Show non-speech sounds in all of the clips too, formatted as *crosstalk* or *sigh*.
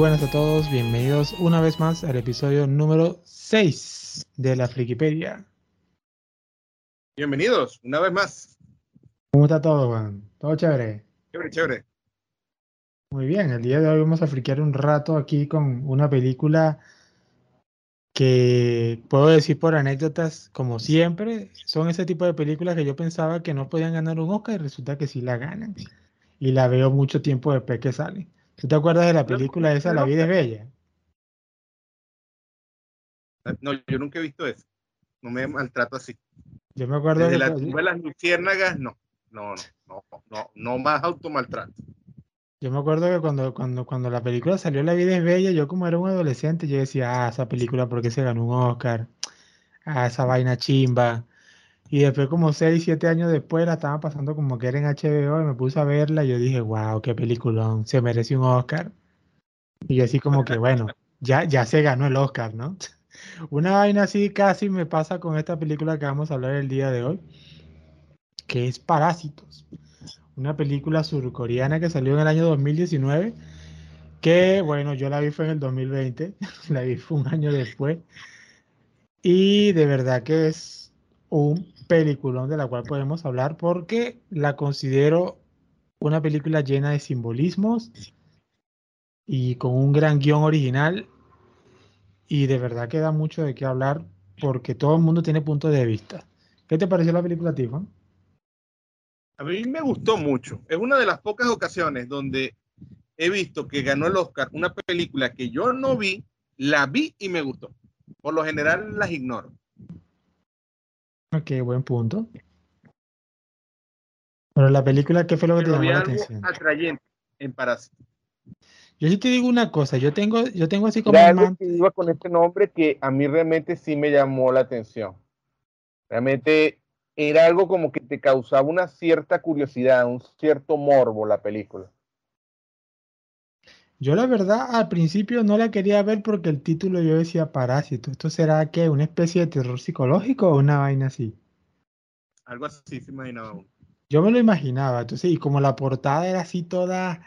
Buenas a todos, bienvenidos una vez más al episodio número 6 de la Frikipedia. Bienvenidos, una vez más. ¿Cómo está todo, Juan? ¿Todo chévere? Chévere, chévere. Muy bien, el día de hoy vamos a friquear un rato aquí con una película que puedo decir por anécdotas, como siempre, son ese tipo de películas que yo pensaba que no podían ganar un Oscar y resulta que sí la ganan. Y la veo mucho tiempo después que sale. ¿Tú te acuerdas de la película esa, La vida es bella? No, yo nunca he visto eso. No me maltrato así. Yo me acuerdo de de la tumba de las luciérnagas, no. No, no, no, no, no más automaltrato. Yo me acuerdo que cuando, cuando, cuando la película salió La vida es bella, yo como era un adolescente, yo decía, ah, esa película porque se ganó un Oscar, ah, esa vaina chimba. Y después como 6, 7 años después la estaba pasando como que era en HBO y me puse a verla y yo dije, wow, qué peliculón, se merece un Oscar. Y así como que, bueno, ya, ya se ganó el Oscar, ¿no? *laughs* Una vaina así casi me pasa con esta película que vamos a hablar el día de hoy, que es Parásitos una película surcoreana que salió en el año 2019, que bueno, yo la vi fue en el 2020, *laughs* la vi fue un año después, y de verdad que es un peliculón de la cual podemos hablar porque la considero una película llena de simbolismos y con un gran guion original y de verdad que da mucho de qué hablar porque todo el mundo tiene punto de vista. ¿Qué te pareció la película, Tiffany? A mí me gustó mucho. Es una de las pocas ocasiones donde he visto que ganó el Oscar una película que yo no vi, la vi y me gustó. Por lo general las ignoro. Ok, buen punto. Pero la película, ¿qué fue lo que te llamó la atención? Atrayente en Parásito. Yo sí te digo una cosa, yo tengo, yo tengo así como algo que iba con este nombre que a mí realmente sí me llamó la atención. Realmente era algo como que te causaba una cierta curiosidad, un cierto morbo la película. Yo la verdad al principio no la quería ver porque el título yo decía Parásito. ¿Esto será que una especie de terror psicológico o una vaina así? Algo así se imaginaba. Yo me lo imaginaba, entonces, y como la portada era así toda,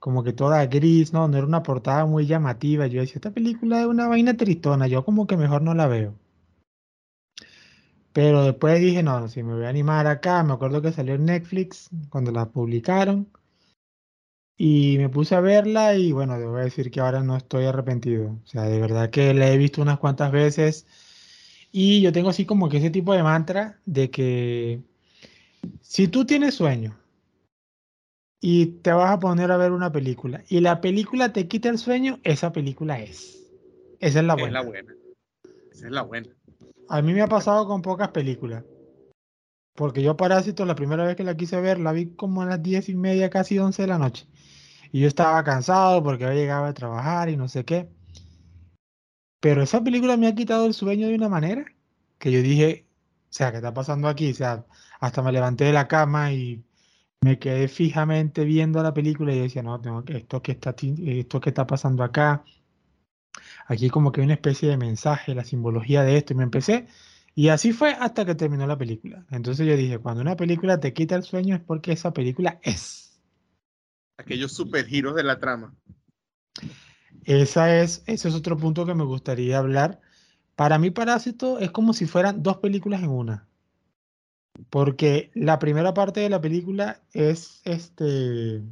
como que toda gris, ¿no? No era una portada muy llamativa. Yo decía, esta película es una vaina tristona, yo como que mejor no la veo. Pero después dije, no, si me voy a animar acá, me acuerdo que salió en Netflix cuando la publicaron. Y me puse a verla y bueno, debo decir que ahora no estoy arrepentido. O sea, de verdad que la he visto unas cuantas veces. Y yo tengo así como que ese tipo de mantra de que si tú tienes sueño y te vas a poner a ver una película y la película te quita el sueño, esa película es. Esa es la buena. Es la buena. Esa es la buena. A mí me ha pasado con pocas películas. Porque yo Parásito, la primera vez que la quise ver, la vi como a las diez y media, casi once de la noche. Y yo estaba cansado porque había llegado a trabajar y no sé qué. Pero esa película me ha quitado el sueño de una manera que yo dije, o sea, ¿qué está pasando aquí? O sea, hasta me levanté de la cama y me quedé fijamente viendo la película y decía, no, tengo que, esto que está, esto que está pasando acá, aquí como que hay una especie de mensaje, la simbología de esto, y me empecé, y así fue hasta que terminó la película. Entonces yo dije, cuando una película te quita el sueño es porque esa película es. Aquellos supergiros de la trama. Esa es, ese es otro punto que me gustaría hablar. Para mí Parásito es como si fueran dos películas en una. Porque la primera parte de la película es este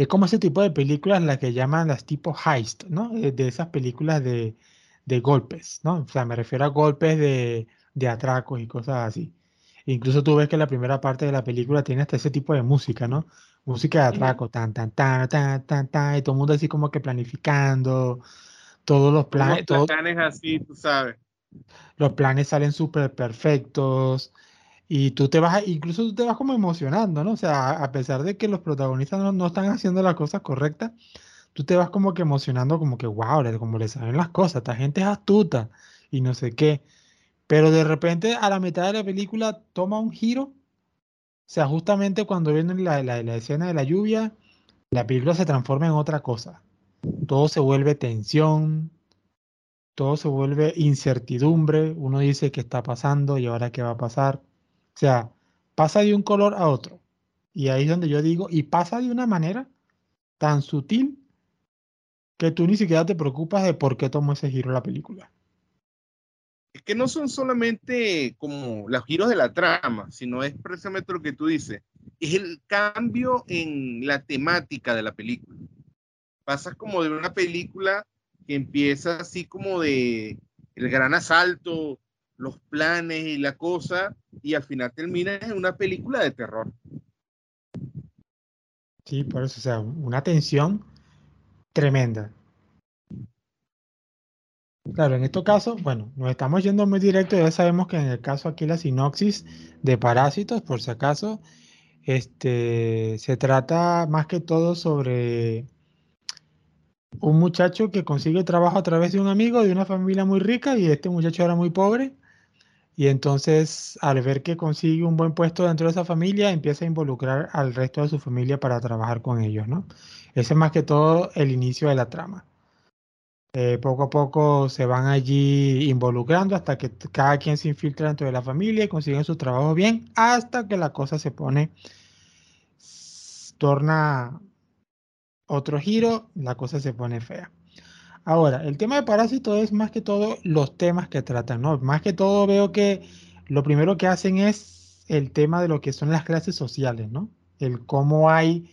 es como ese tipo de películas las que llaman las tipo heist, ¿no? Eh, de, esas películas de, golpes, ¿no? O sea, me refiero a golpes de, atracos y cosas así. Incluso tú ves que la primera parte de la película tiene hasta ese tipo de música, ¿no? Música de atraco, tan, tan, tan, tan, tan, tan, y todo el mundo así como que planificando, todos los planes. Los planes así, tú sabes. Los planes salen súper perfectos, y tú te vas, incluso tú te vas como emocionando, ¿no? O sea, a pesar de que los protagonistas no, están haciendo las cosas correctas, tú te vas como que emocionando, como que, wow, como le saben las cosas, esta gente es astuta y no sé qué. Pero de repente a la mitad de la película toma un giro. Sea, justamente cuando viene la, la, la escena de la lluvia, la película se transforma en otra cosa. Todo se vuelve tensión, todo se vuelve incertidumbre. Uno dice qué está pasando y ahora qué va a pasar. O sea, pasa de un color a otro. Y ahí es donde yo digo, y pasa de una manera tan sutil que tú ni siquiera te preocupas de por qué tomó ese giro la película. Que no son solamente como los giros de la trama, sino es precisamente lo que tú dices. Es el cambio en la temática de la película. Pasas como de una película que empieza así como de el gran asalto, los planes y la cosa, y al final termina en una película de terror. Sí, por eso, o sea, una tensión tremenda. Claro, en este caso, bueno, nos estamos yendo muy directo, ya sabemos que en el caso aquí la sinopsis de Parásitos, por si acaso, este, se trata más que todo sobre un muchacho que consigue trabajo a través de un amigo de una familia muy rica y este muchacho era muy pobre y entonces al ver que consigue un buen puesto dentro de esa familia empieza a involucrar al resto de su familia para trabajar con ellos, ¿no? Ese es más que todo el inicio de la trama. Eh, poco a poco se van allí involucrando hasta que cada quien se infiltra dentro de la familia y consiguen su trabajo bien, hasta que la cosa se pone, torna otro giro, la cosa se pone fea. Ahora, el tema de Parásito es más que todo los temas que tratan, ¿no? Más que todo veo que lo primero que hacen es el tema de lo que son las clases sociales, ¿no? El cómo hay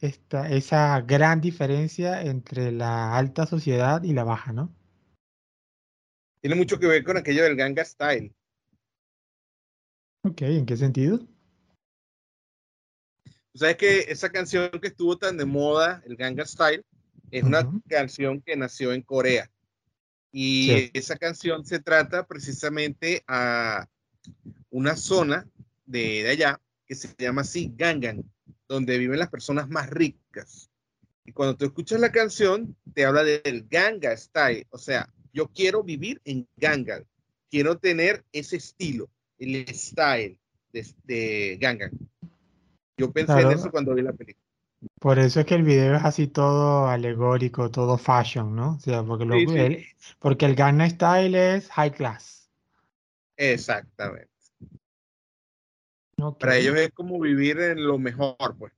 esta, esa gran diferencia entre la alta sociedad y la baja, ¿no? Tiene mucho que ver con aquello del ganga style. Ok, ¿en qué sentido? sabes que esa canción que estuvo tan de moda, el Ganga Style, es una canción que nació en Corea. Y esa canción se trata precisamente a una zona de, de, allá que se llama así Gangan, donde viven las personas más ricas. Y cuando tú escuchas la canción, te habla del Ganga Style. O sea, yo quiero vivir en Gangan. Quiero tener ese estilo, el style de, de Gangan. Yo pensé en eso cuando vi la película. Por eso es que el video es así todo alegórico, todo fashion, ¿no? O sea, porque, lo, El, porque el Gangnam Style es high class. Exactamente. Para ellos es como vivir en lo mejor, pues.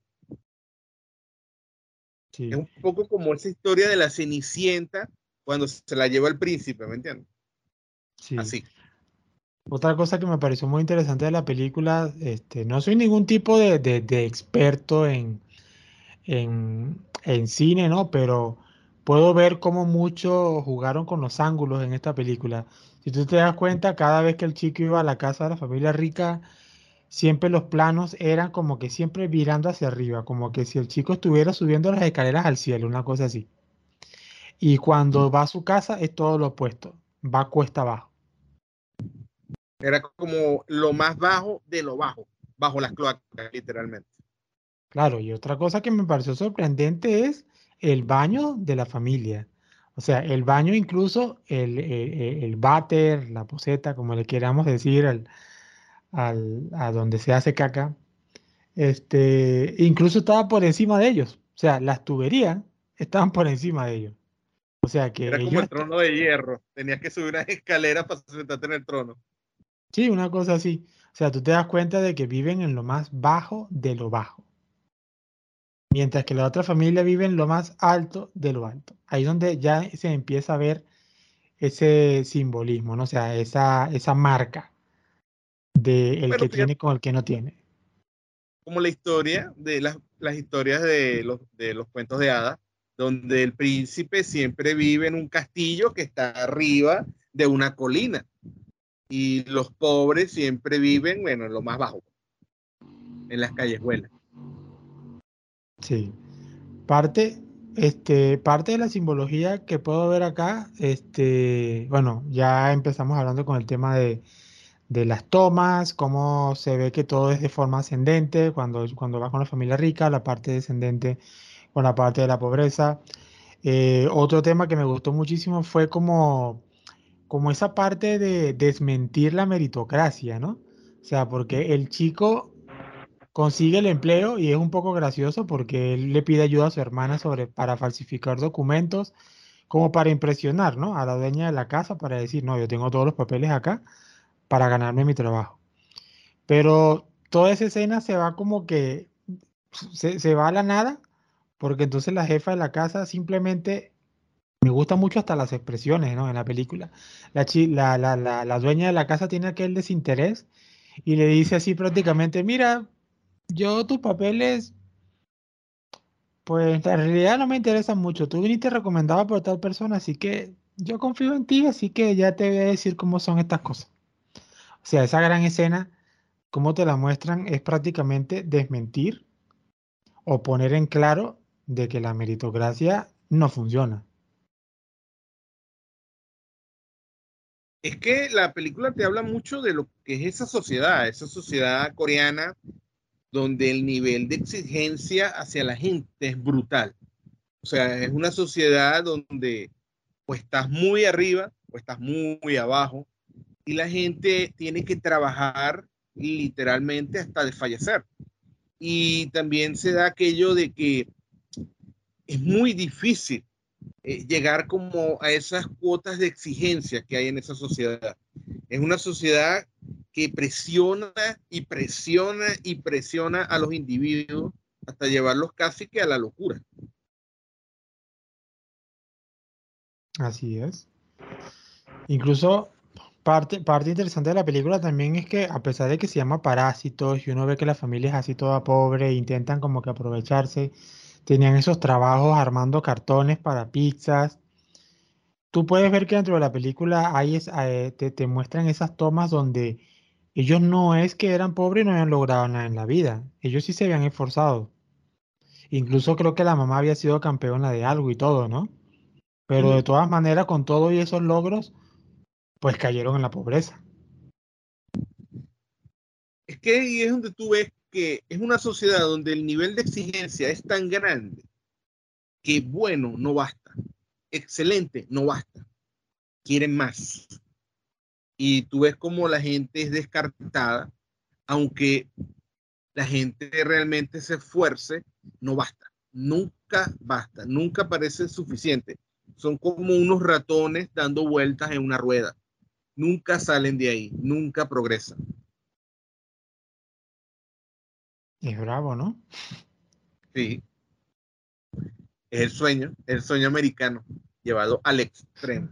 Es un poco como esa historia de la Cenicienta cuando se la lleva el príncipe, ¿me entiendes? Sí. Así. Otra cosa que me pareció muy interesante de la película, este, no soy ningún tipo de, experto en, en, cine, ¿no? Pero puedo ver cómo muchos jugaron con los ángulos en esta película. Si tú te das cuenta, cada vez que el chico iba a la casa de la familia rica, siempre los planos eran como que siempre virando hacia arriba, como que si el chico estuviera subiendo las escaleras al cielo, una cosa así. Y cuando va a su casa es todo lo opuesto, va cuesta abajo. Era como lo más bajo de lo bajo, bajo las cloacas, literalmente. Claro, y otra cosa que me pareció sorprendente es el baño de la familia. O sea, el baño incluso, el, el, váter, la poseta, como le queramos decir, al, al, a donde se hace caca, este, incluso estaba por encima de ellos. O sea, las tuberías estaban por encima de ellos. O sea que. Era como el trono de hierro. Tenías que subir una *laughs* escalera para sentarte en el trono. Sí, una cosa así. O sea, tú te das cuenta de que viven en lo más bajo de lo bajo. Mientras que la otra familia vive en lo más alto de lo alto. Ahí es donde ya se empieza a ver ese simbolismo, ¿no? O sea, esa, esa marca de el que tiene con el que no tiene. Como la historia de las, las historias de los, de los cuentos de hadas, donde el príncipe siempre vive en un castillo que está arriba de una colina y los pobres siempre viven, bueno, en lo más bajo, en las callejuelas. Sí. Parte, este, parte de la simbología que puedo ver acá, este, bueno, ya empezamos hablando con el tema de, de las tomas, cómo se ve que todo es de forma ascendente, cuando, cuando va con la familia rica, la parte descendente con la parte de la pobreza. Eh, otro tema que me gustó muchísimo fue como como esa parte de desmentir la meritocracia, ¿no? O sea, porque el chico consigue el empleo y es un poco gracioso porque él le pide ayuda a su hermana sobre, para falsificar documentos, como para impresionar, ¿no? A la dueña de la casa para decir, no, yo tengo todos los papeles acá para ganarme mi trabajo. Pero toda esa escena se va como que se, se va a la nada, porque entonces la jefa de la casa simplemente me gusta mucho hasta las expresiones, ¿no? En la película. La, la, la, dueña de la casa tiene aquel desinterés y le dice así prácticamente, mira, yo tus papeles, pues en realidad no me interesan mucho. Tú viniste recomendado por tal persona, así que yo confío en ti, así que ya te voy a decir cómo son estas cosas. O sea, esa gran escena, como te la muestran, es prácticamente desmentir o poner en claro de que la meritocracia no funciona. Es que la película te habla mucho de lo que es esa sociedad, esa sociedad coreana, donde el nivel de exigencia hacia la gente es brutal. O sea, es una sociedad donde o estás muy arriba o estás muy, muy abajo y la gente tiene que trabajar literalmente hasta desfallecer. Y también se da aquello de que es muy difícil eh, llegar como a esas cuotas de exigencia que hay en esa sociedad. Es una sociedad que presiona y presiona y presiona a los individuos hasta llevarlos casi que a la locura. Así es. Incluso parte, parte interesante de la película también es que a pesar de que se llama Parásitos y uno ve que la familia es así toda pobre e intentan como que aprovecharse, tenían esos trabajos armando cartones para pizzas. Tú puedes ver que dentro de la película hay eh, te, te muestran esas tomas donde ellos no es que eran pobres y no habían logrado nada en la vida. Ellos sí se habían esforzado. Incluso creo que la mamá había sido campeona de algo y todo, ¿no? Pero de todas maneras, con todo y esos logros, pues cayeron en la pobreza. Es que ahí es donde tú ves que es una sociedad donde el nivel de exigencia es tan grande que bueno no basta, excelente no basta, quieren más. Y tú ves como la gente es descartada, aunque la gente realmente se esfuerce, no basta, nunca basta, nunca parece suficiente son como unos ratones dando vueltas en una rueda. Nunca salen de ahí, nunca progresan. Es bravo, ¿no? Sí. Es el sueño, el sueño americano, llevado al extremo.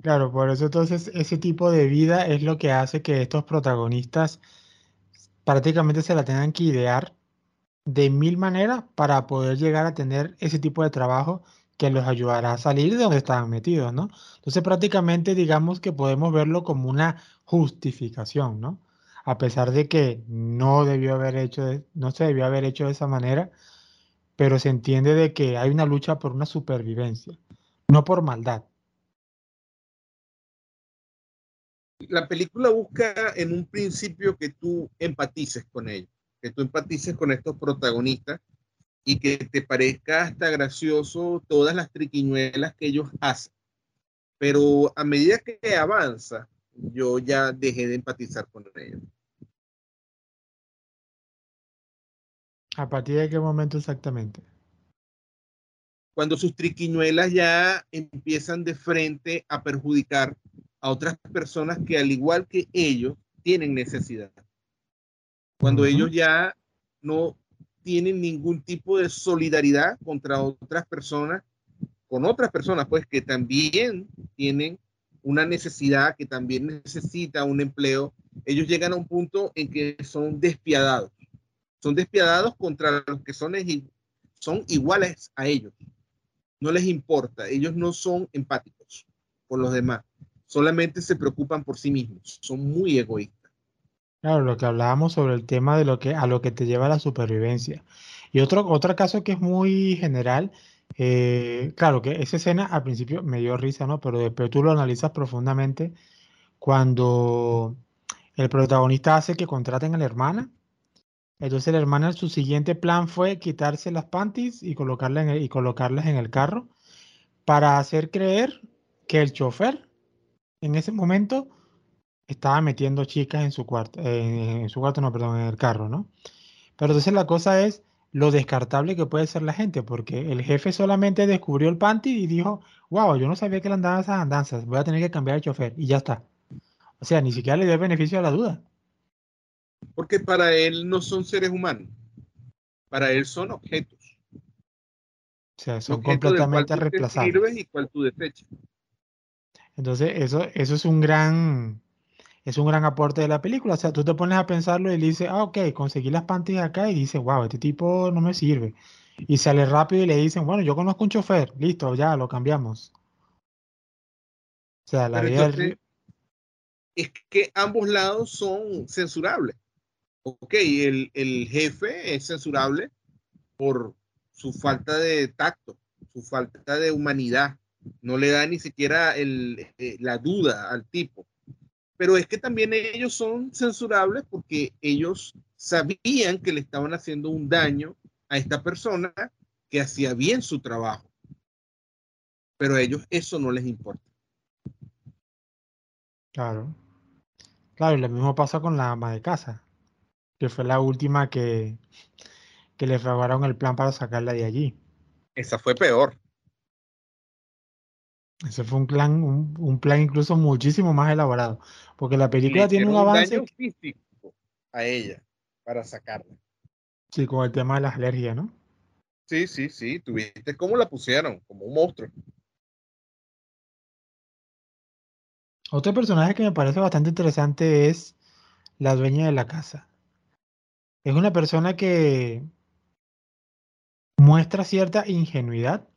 Claro, por eso entonces ese tipo de vida es lo que hace que estos protagonistas prácticamente se la tengan que idear de mil maneras para poder llegar a tener ese tipo de trabajo que los ayudará a salir de donde estaban metidos, ¿no? Entonces prácticamente digamos que podemos verlo como una justificación, ¿no? A pesar de que no debió haber hecho, no se debió haber hecho de esa manera, pero se entiende de que hay una lucha por una supervivencia, no por maldad. La película busca en un principio que tú empatices con ellos, que tú empatices con estos protagonistas y que te parezca hasta gracioso todas las triquiñuelas que ellos hacen. Pero a medida que avanza, yo ya dejé de empatizar con ellos. ¿A partir de qué momento exactamente? Cuando sus triquiñuelas ya empiezan de frente a perjudicar a otras personas que al igual que ellos tienen necesidad. Cuando ellos ya no tienen ningún tipo de solidaridad contra otras personas, con otras personas, pues que también tienen una necesidad, que también necesita un empleo, ellos llegan a un punto en que son despiadados. Son despiadados contra los que son, son iguales a ellos. No les importa, ellos no son empáticos por los demás, solamente se preocupan por sí mismos, son muy egoístas. Claro, lo que hablábamos sobre el tema de lo que a lo que te lleva la supervivencia. Y otro, otro caso que es muy general, eh, claro que esa escena al principio me dio risa, ¿no? Pero después tú lo analizas profundamente cuando el protagonista hace que contraten a la hermana. Entonces la hermana, su siguiente plan fue quitarse las panties y, y colocarlas en el carro para hacer creer que el chofer en ese momento estaba metiendo chicas en su cuarto, en su cuarto, no, perdón, en el carro, ¿no? Pero entonces la cosa es lo descartable que puede ser la gente, porque el jefe solamente descubrió el panty y dijo, wow, yo no sabía que le andaban esas andanzas, voy a tener que cambiar el chofer y ya está. O sea, ni siquiera le dio beneficio a la duda. Porque para él no son seres humanos, para él son objetos. sea, son completamente reemplazables. y cuál tú desechas. Entonces, eso, eso es un gran, es un gran aporte de la película. O sea, tú te pones a pensarlo y le dices, ah, ok, conseguí las panties acá y dices, wow, este tipo no me sirve. Y sale rápido y le dicen, bueno, yo conozco un chofer, listo, ya lo cambiamos. O sea, la vida es que ambos lados son censurables. Ok, el, el jefe es censurable por su falta de tacto, su falta de humanidad. No le da ni siquiera el, eh, la duda al tipo. Pero es que también ellos son censurables porque ellos sabían que le estaban haciendo un daño a esta persona que hacía bien su trabajo. Pero a ellos eso no les importa. Claro. Claro, y lo mismo pasa con la ama de casa, que fue la última que, que le fraguaron el plan para sacarla de allí. Esa fue peor. Ese fue un plan, un, plan incluso muchísimo más elaborado, porque la película tiene un avance daño físico a ella para sacarla. Sí, con el tema de las alergias, ¿no? Sí, sí, sí. Tuviste cómo la pusieron, como un monstruo. Otro personaje que me parece bastante interesante es la dueña de la casa. Es una persona que muestra cierta ingenuidad,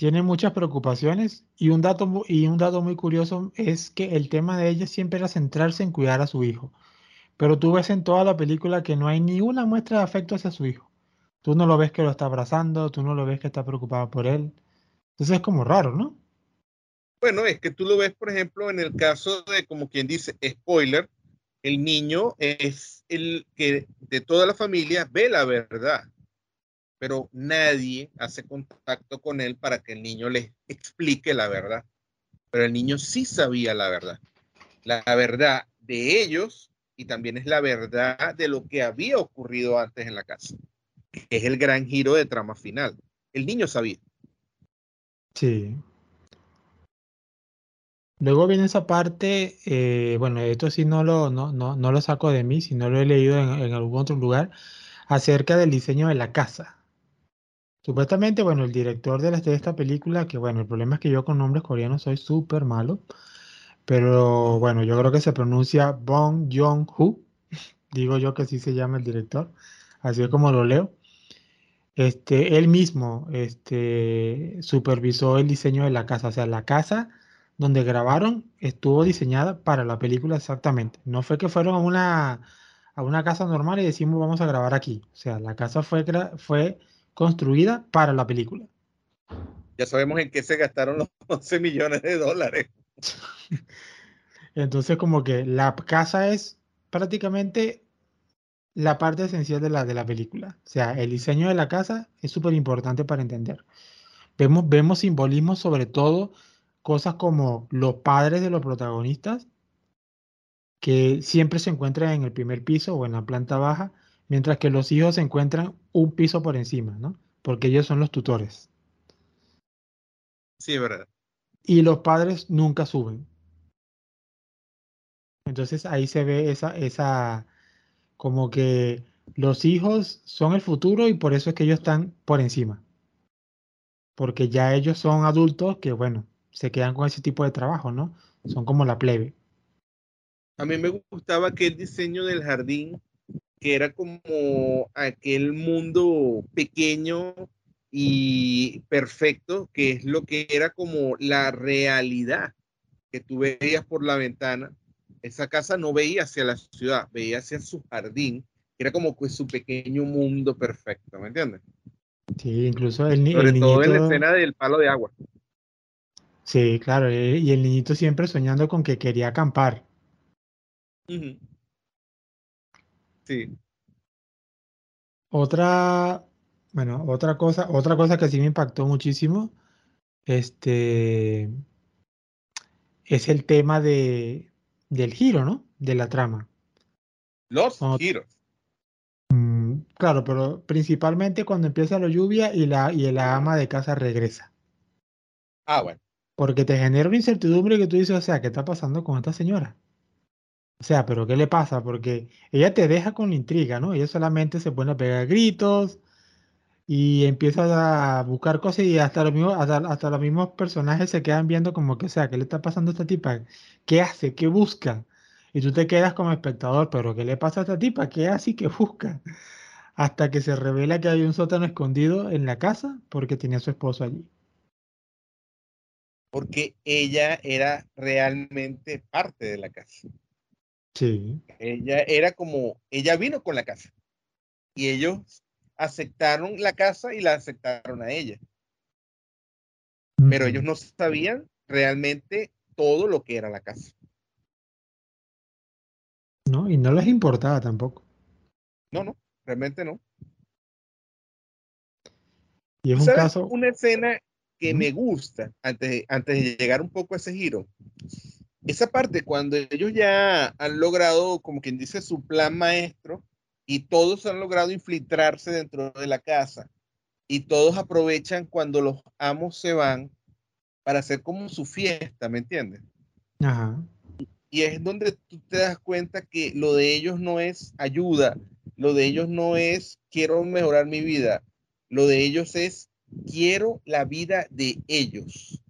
tiene muchas preocupaciones y un dato, y un dato muy curioso es que el tema de ella siempre era centrarse en cuidar a su hijo. Pero tú ves en toda la película que no hay ni una muestra de afecto hacia su hijo. Tú no lo ves que lo está abrazando, tú no lo ves que está preocupado por él. Entonces es como raro, ¿no? Bueno, es que tú lo ves, por ejemplo, en el caso de, como quien dice, spoiler, el niño es el que de toda la familia ve la verdad, pero nadie hace contacto con él para que el niño le *laughs* explique la verdad. Pero el niño sí sabía la verdad. La verdad de ellos y también es la verdad de lo que había ocurrido antes en la casa. es el gran giro de trama final. El niño sabía. Sí, Luego viene esa parte, eh, bueno, esto sí no lo, no, no, no lo saco de mí, sino lo he leído en, algún otro lugar, acerca del diseño de la casa. Supuestamente, bueno, el director de, de esta película, que bueno, el problema es que yo con nombres coreanos soy súper malo, pero bueno, yo creo que se pronuncia Bong Joon-ho, *laughs* digo yo que así se llama el director, así es como lo leo. Este, él mismo este, supervisó el diseño de la casa, o sea, la casa donde grabaron estuvo diseñada para la película exactamente. No fue que fueron a una, a una casa normal y decimos vamos a grabar aquí. O sea, la casa fue, fue construida para la película. Ya sabemos en qué se gastaron los *laughs* 11 millones de dólares. Entonces, como que la casa es prácticamente la parte esencial de la, de la película. O sea, el diseño de la casa es súper importante para entender. Vemos, vemos simbolismo sobre todo cosas como los padres de los protagonistas, que siempre se encuentran en el primer piso o en la planta baja, mientras que los hijos se encuentran un piso por encima, ¿no? Porque ellos son los tutores. Sí, es verdad. Y los padres nunca suben. Entonces ahí se ve esa, esa, como que los hijos son el futuro y por eso es que ellos están por encima. Porque ya ellos son adultos que, bueno, se quedan con ese tipo de trabajo, ¿no? Son como la plebe. A mí me gustaba aquel diseño del jardín, que era como aquel mundo pequeño y perfecto, que es lo que era como la realidad que tú veías por la ventana. Esa casa no veía hacia la ciudad, veía hacia su jardín, era como su pequeño mundo perfecto, ¿me entiendes? Sí, incluso el, Sobre todo en la escena del palo de agua. Sí, claro, eh, y el niñito siempre soñando con que quería acampar. Sí. Otra, bueno, otra cosa, otra cosa que sí me impactó muchísimo, este, es el tema de, del giro, ¿no? De la trama. Los giros. Mm, claro, pero principalmente cuando empieza la lluvia y la, y la ama de casa regresa. Ah, bueno porque te genera una incertidumbre que tú dices, o sea, ¿qué está pasando con esta señora? O sea, pero ¿qué le pasa? Porque ella te deja con la intriga, ¿no? Ella solamente se pone a pegar gritos y empiezas a buscar cosas y hasta los mismos, personajes se quedan viendo como que, o sea, ¿qué le está pasando a esta tipa? ¿Qué hace? ¿Qué busca? Y tú te quedas como espectador, pero ¿qué le pasa a esta tipa? ¿Qué hace y qué busca? Hasta que se revela que hay un sótano escondido en la casa porque tenía su esposo allí. Porque ella era realmente parte de la casa. Sí. Ella era como, ella vino con la casa. Y ellos aceptaron la casa y la aceptaron a ella. Pero ellos no sabían realmente todo lo que era la casa. No, y no les importaba tampoco. No, no, realmente no. Y es un caso. Una escena que me gusta antes, antes de llegar un poco a ese giro. Esa parte cuando ellos ya han logrado, como quien dice, su plan maestro y todos han logrado infiltrarse dentro de la casa y todos aprovechan cuando los amos se van para hacer como su fiesta, ¿me entiendes? Ajá. Y es donde tú te das cuenta que lo de ellos no es ayuda, lo de ellos no es quiero mejorar mi vida, lo de ellos es quiero la vida de ellos.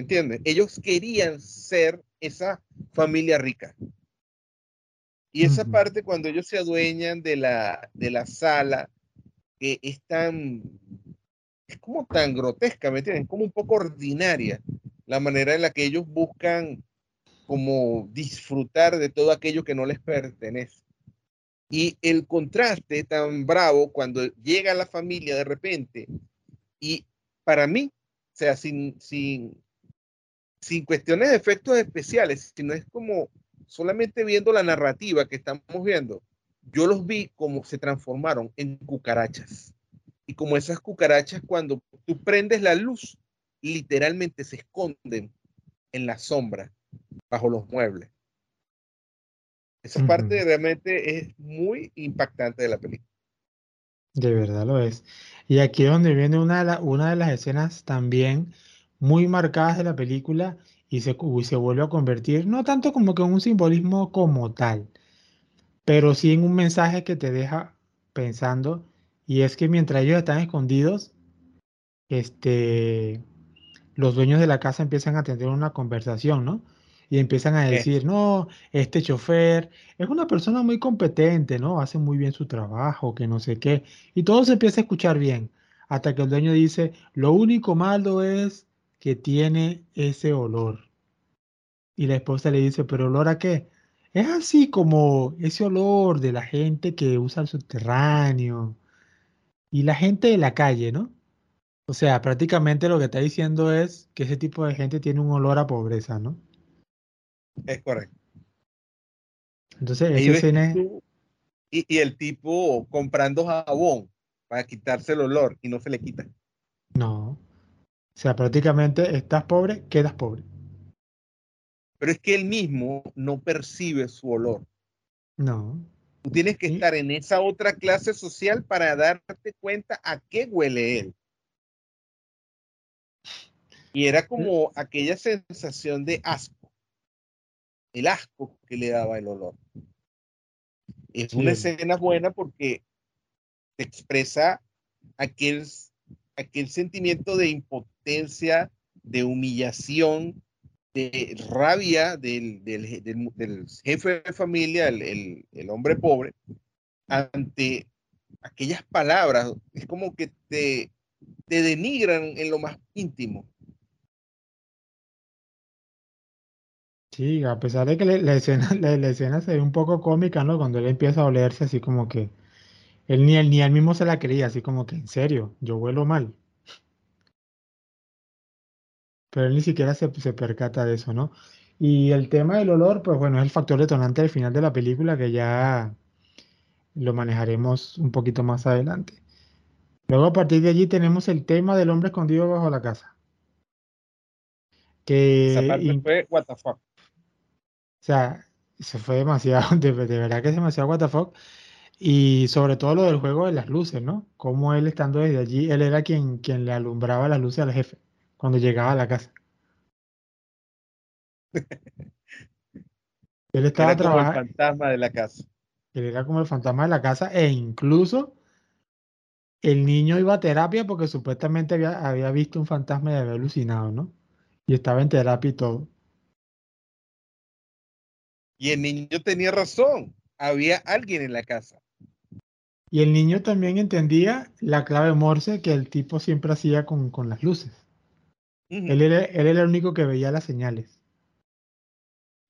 ¿Me entiendes? Ellos querían ser esa familia rica. Y esa parte cuando ellos se adueñan de la, de la sala, que es tan, es como tan grotesca, ¿me entienden? Como un poco ordinaria la manera en la que ellos buscan como disfrutar de todo aquello que no les pertenece. Y el contraste tan bravo cuando llega la familia de repente y para mí, o sea, sin, sin, sin cuestiones de efectos especiales, sino es como solamente viendo la narrativa que estamos viendo, yo los vi como se transformaron en cucarachas. Y como esas cucarachas, cuando tú prendes la luz, literalmente se esconden en la sombra bajo los muebles. Esa parte realmente es muy impactante de la película. De verdad lo es. Y aquí donde viene una de, una de las escenas también muy marcadas de la película y se, se vuelve a convertir, no tanto como que en un simbolismo como tal, pero sí en un mensaje que te deja pensando, y es que mientras ellos están escondidos, este, los dueños de la casa empiezan a tener una conversación, ¿no? Y empiezan a decir, no, este chofer es una persona muy competente, ¿no? Hace muy bien su trabajo, que no sé qué. Y todo se empieza a escuchar bien, hasta que el dueño dice, lo único malo es que tiene ese olor. Y la esposa le dice, ¿pero olor a qué? Es así como ese olor de la gente que usa el subterráneo y la gente de la calle, ¿no? O sea, prácticamente lo que está diciendo es que ese tipo de gente tiene un olor a pobreza, ¿no? Es correcto. Entonces, esa escena... y, y, el tipo comprando jabón para quitarse el olor y no se le quita. No. Sea, prácticamente estás pobre, quedas pobre. Pero es que él mismo no percibe su olor. No. Tú tienes que estar en esa otra clase social para darte cuenta a qué huele él. Y era como aquella sensación de asco. El asco que le daba el olor. Es una escena buena porque te expresa aquel, aquel sentimiento de impotencia, de humillación, de rabia del, jefe de familia, el, hombre pobre, ante aquellas palabras. Es como que te, te denigran en lo más íntimo. Sí, a pesar de que la, escena, *laughs* la, escena se ve un poco cómica, ¿no? Cuando él empieza a olerse así como que él ni él ni él mismo se la creía, así como que en serio, yo huelo mal. Pero él ni siquiera se, se percata de eso, ¿no? Y el tema del olor, pues bueno, es el factor detonante al final de la película que ya lo manejaremos un poquito más adelante. Luego a partir de allí tenemos el tema del hombre escondido bajo la casa. Que Esa parte fue what the fuck. O sea, eso fue demasiado, *laughs* de, verdad que es demasiado what the fuck. Y sobre todo lo del juego de las luces, ¿no? Como él estando desde allí, él era quien, quien le alumbraba las luces al jefe cuando llegaba a la casa. *laughs* Él estaba era como el fantasma de la casa. Él era como el fantasma de la casa e incluso el niño iba a terapia porque supuestamente había, había visto un fantasma y había alucinado, ¿no? Y estaba en terapia y todo. Y el niño tenía razón. Había alguien en la casa. Y el niño también entendía la clave Morse que el tipo siempre hacía con, con las luces. Él, era, él, era, el único que veía las señales.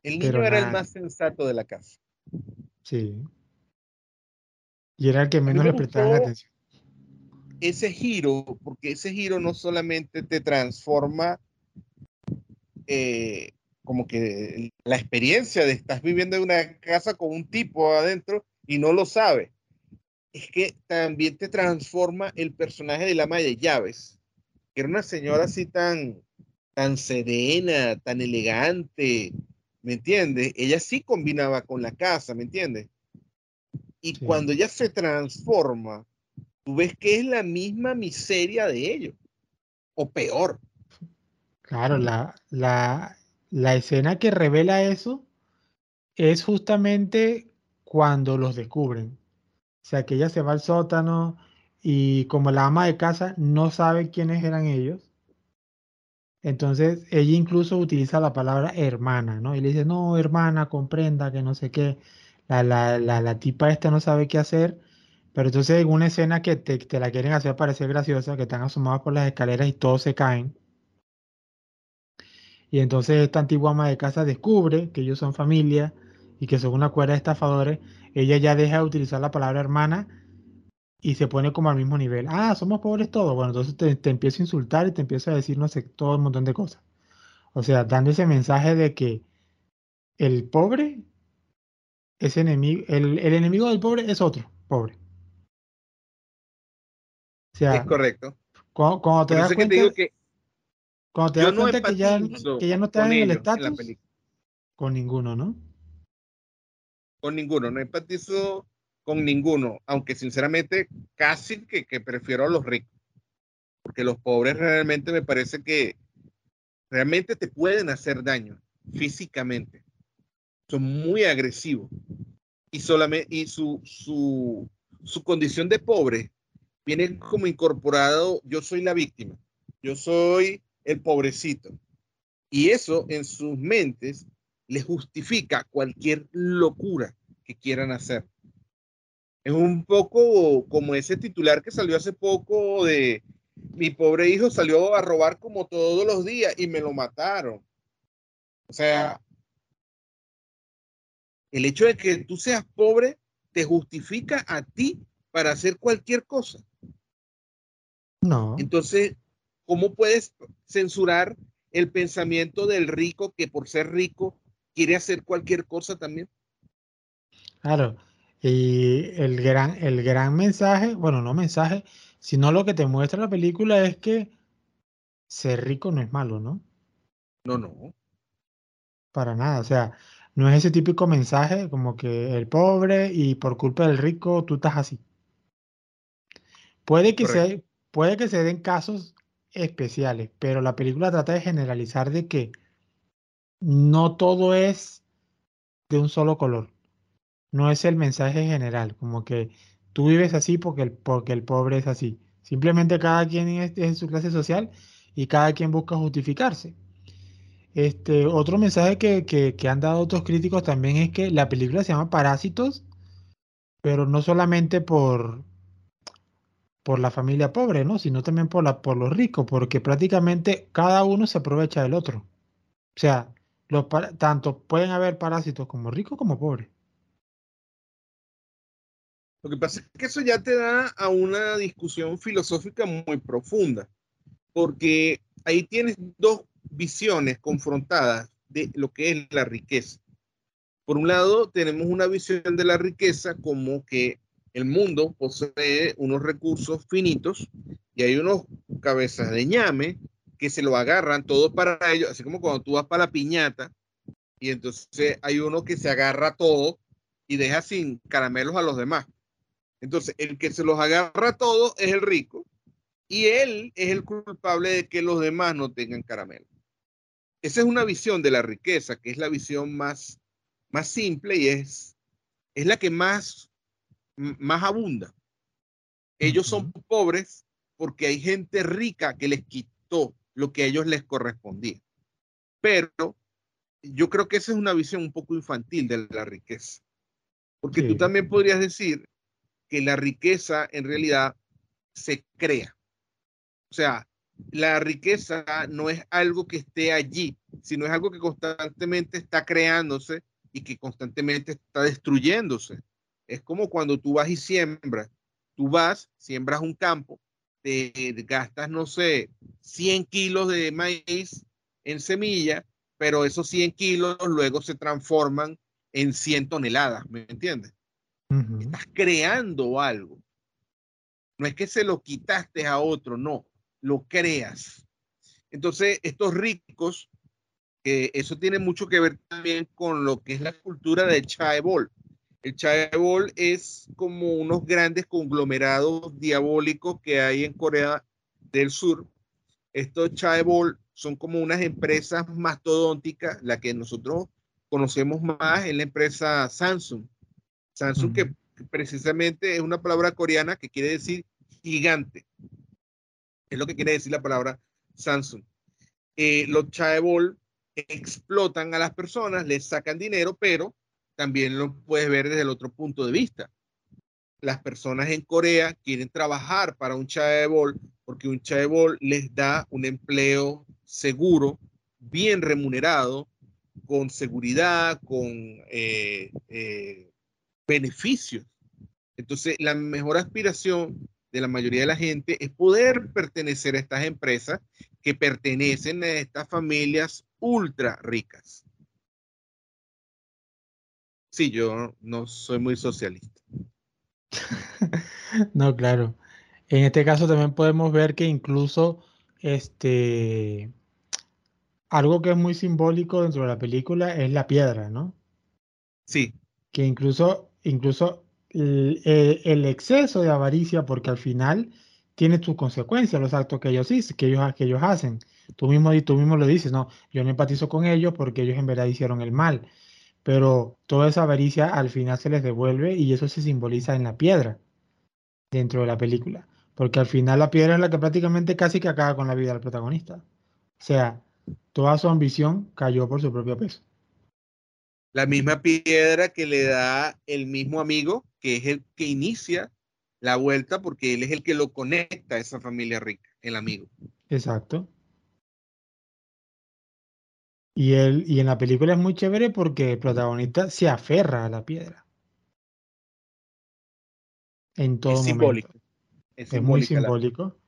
El niño era el más sensato de la casa. Sí. Y era el que menos le prestaba atención. Ese giro, porque ese giro no solamente te transforma eh, como que la experiencia de estar viviendo en una casa con un tipo adentro y no lo sabe, es que también te transforma el personaje de la ama de llaves, que era una señora así tan, tan serena, tan elegante, ¿me entiendes? Ella sí combinaba con la casa, ¿me entiendes? Y cuando ella se transforma, tú ves que es la misma miseria de ellos, o peor. Claro, la, la, la escena que revela eso es justamente cuando los descubren. O sea, que ella se va al sótano y como la ama de casa no sabe quiénes eran ellos, entonces ella incluso utiliza la palabra hermana, ¿no? Y le dice, no, hermana, comprenda que no sé qué. La, la, la, la tipa esta no sabe qué hacer, pero entonces en una escena que te, te la quieren hacer parecer graciosa, que están asomados por las escaleras y todos se caen. Y entonces esta antigua ama de casa descubre que ellos son familia y que son una cuerda de estafadores. Ella ya deja de utilizar la palabra hermana y se pone como al mismo nivel. Ah, somos pobres todos. Bueno, entonces te, te empiezo a insultar y te empiezo a decir, no sé, todo un montón de cosas. O sea, dando ese mensaje de que el pobre es enemigo, el, el enemigo del pobre es otro, pobre. O sea, es correcto. Cuando, cuando te das cuenta, que, que cuando te das cuenta que, ya, que ya no está en el estatus, con ninguno, ¿no? Con ninguno, no empatizo con ninguno, aunque sinceramente casi que, que prefiero a los ricos, porque los pobres realmente me parece que realmente te pueden hacer daño físicamente. Son muy agresivos y solamente y su, su, su condición de pobre viene como incorporado, yo soy la víctima, yo soy el pobrecito. Y eso en sus mentes les justifica cualquier locura que quieran hacer. Es un poco como ese titular que salió hace poco de mi pobre hijo salió a robar como todos los días y me lo mataron. O sea, el hecho de que tú seas pobre te justifica a ti para hacer cualquier cosa. No. Entonces, ¿cómo puedes censurar el pensamiento del rico que por ser rico quiere hacer cualquier cosa también? Claro, y el gran, el gran mensaje, bueno, no mensaje, sino lo que te muestra la película es que ser rico no es malo, ¿no? No, no. Para nada, o sea, no es ese típico mensaje como que el pobre y por culpa del rico tú estás así. Puede que, se, puede que se den casos especiales, pero la película trata de generalizar de que no todo es de un solo color. No es el mensaje general, como que tú vives así porque el, porque el pobre es así. Simplemente cada quien es, en su clase social y cada quien busca justificarse. Este, otro mensaje que, que, han dado otros críticos también es que la película se llama Parásitos, pero no solamente por, por la familia pobre, ¿no? Sino también por, la, por los ricos, porque prácticamente cada uno se aprovecha del otro. O sea, tanto pueden haber parásitos como ricos como pobres. Lo que pasa es que eso ya te da a una discusión filosófica muy profunda, porque ahí tienes dos visiones confrontadas de lo que es la riqueza. Por un lado, tenemos una visión de la riqueza como que el mundo posee unos recursos finitos y hay unos cabezas de ñame que se lo agarran todo para ellos, así como cuando tú vas para la piñata y entonces hay uno que se agarra todo y deja sin caramelos a los demás. Entonces, el que se los agarra todo es el rico y él es el culpable de que los demás no tengan caramelos. Esa es una visión de la riqueza, que es la visión más, más simple y es, es la que más más abunda. Ellos son pobres porque hay gente rica que les quitó lo que a ellos les correspondía. Pero yo creo que esa es una visión un poco infantil de la riqueza. Porque tú también podrías decir que la riqueza en realidad se crea. O sea, la riqueza no es algo que esté allí, sino es algo que constantemente está creándose y que constantemente está destruyéndose. Es como cuando tú vas y siembras. Tú vas, siembras un campo, te gastas, no sé, 100 kilos de maíz en semilla, pero esos 100 kilos luego se transforman en 100 toneladas, ¿me entiendes? Estás creando algo. No es que se lo quitaste a otro, no, lo creas. Entonces, estos ricos, eso tiene mucho que ver también con lo que es la cultura del chaebol. El chaebol es como unos grandes conglomerados diabólicos que hay en Corea del Sur. Estos chaebol son como unas empresas mastodónticas, la que nosotros conocemos más es la empresa Samsung. Samsung que precisamente es una palabra coreana que quiere decir gigante. Es lo que quiere decir la palabra Samsung. Eh, los chaebol explotan a las personas, les sacan dinero, pero también lo puedes ver desde el otro punto de vista. Las personas en Corea quieren trabajar para un chaebol porque un chaebol les da un empleo seguro, bien remunerado, con seguridad, con eh, eh, beneficios. Entonces, la mejor aspiración de la mayoría de la gente es poder pertenecer a estas empresas que pertenecen a estas familias ultra ricas. Sí, yo no soy muy socialista. *laughs* no, claro. En este caso también podemos ver que incluso este algo que es muy simbólico dentro de la película es la piedra, ¿no? Sí. Que incluso, incluso el, exceso de avaricia, porque al final tiene sus consecuencias los actos que ellos, que ellos, que ellos hacen. Tú mismo, tú mismo lo dices, no, yo no empatizo con ellos porque ellos en verdad hicieron el mal, pero toda esa avaricia al final se les devuelve y eso se simboliza en la piedra dentro de la película, porque al final la piedra es la que prácticamente casi que acaba con la vida del protagonista. O sea, toda su ambición cayó por su propio peso. La misma piedra que le da el mismo amigo que es el que inicia la vuelta porque él es el que lo conecta a esa familia rica, el amigo. Exacto. Y, él, y en la película es muy chévere porque el protagonista se aferra a la piedra. En todo es Simbólico. Es, muy simbólico.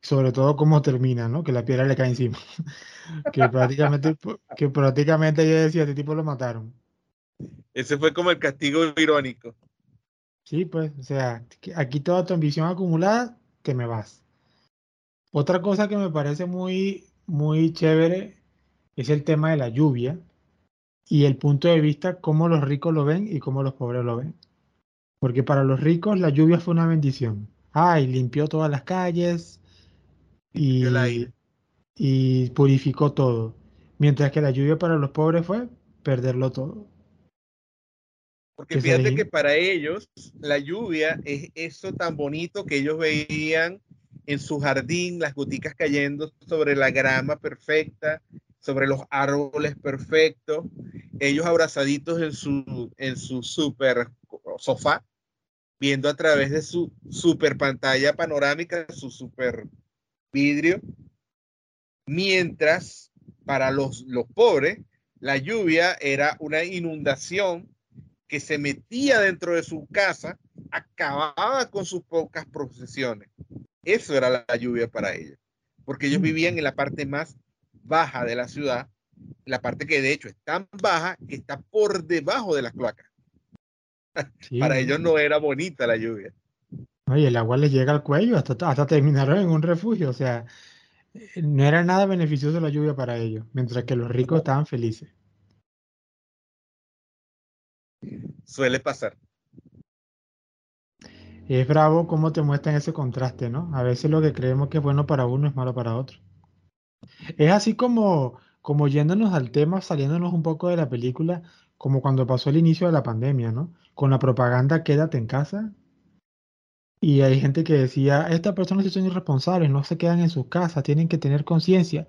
Sobre todo cómo termina, ¿no? Que la piedra le cae encima. *laughs* que prácticamente, que prácticamente yo decía, este tipo lo mataron. Ese fue como el castigo irónico. Sí, pues, o sea, aquí toda tu ambición acumulada, te me vas. Otra cosa que me parece muy, muy chévere es el tema de la lluvia y el punto de vista cómo los ricos lo ven y cómo los pobres lo ven. Porque para los ricos la lluvia fue una bendición. Ay, limpió todas las calles y, y purificó todo. Mientras que la lluvia para los pobres fue perderlo todo. Porque fíjate que para ellos la lluvia es eso tan bonito que ellos veían en su jardín, las goticas cayendo sobre la grama perfecta, sobre los árboles perfectos, ellos abrazaditos en su, en su super sofá, viendo a través de su super pantalla panorámica, su super vidrio, mientras para los, los pobres la lluvia era una inundación que se metía dentro de su casa, acababa con sus pocas procesiones. Eso era la lluvia para ellos, porque ellos vivían en la parte más baja de la ciudad, la parte que de hecho es tan baja que está por debajo de las cloacas. Para ellos no era bonita la lluvia. Oye, el agua les llega al cuello hasta, hasta terminaron en un refugio, o sea, eh, no era nada beneficioso la lluvia para ellos, mientras que los ricos estaban felices. Suele pasar. Es bravo cómo te muestran ese contraste, ¿no? A veces lo que creemos que es bueno para uno es malo para otro. Es así como, como yéndonos al tema, saliéndonos un poco de la película, como cuando pasó el inicio de la pandemia, ¿no? Con la propaganda quédate en casa. Y hay gente que decía, estas personas sí son irresponsables, no se quedan en sus casas, tienen que tener conciencia.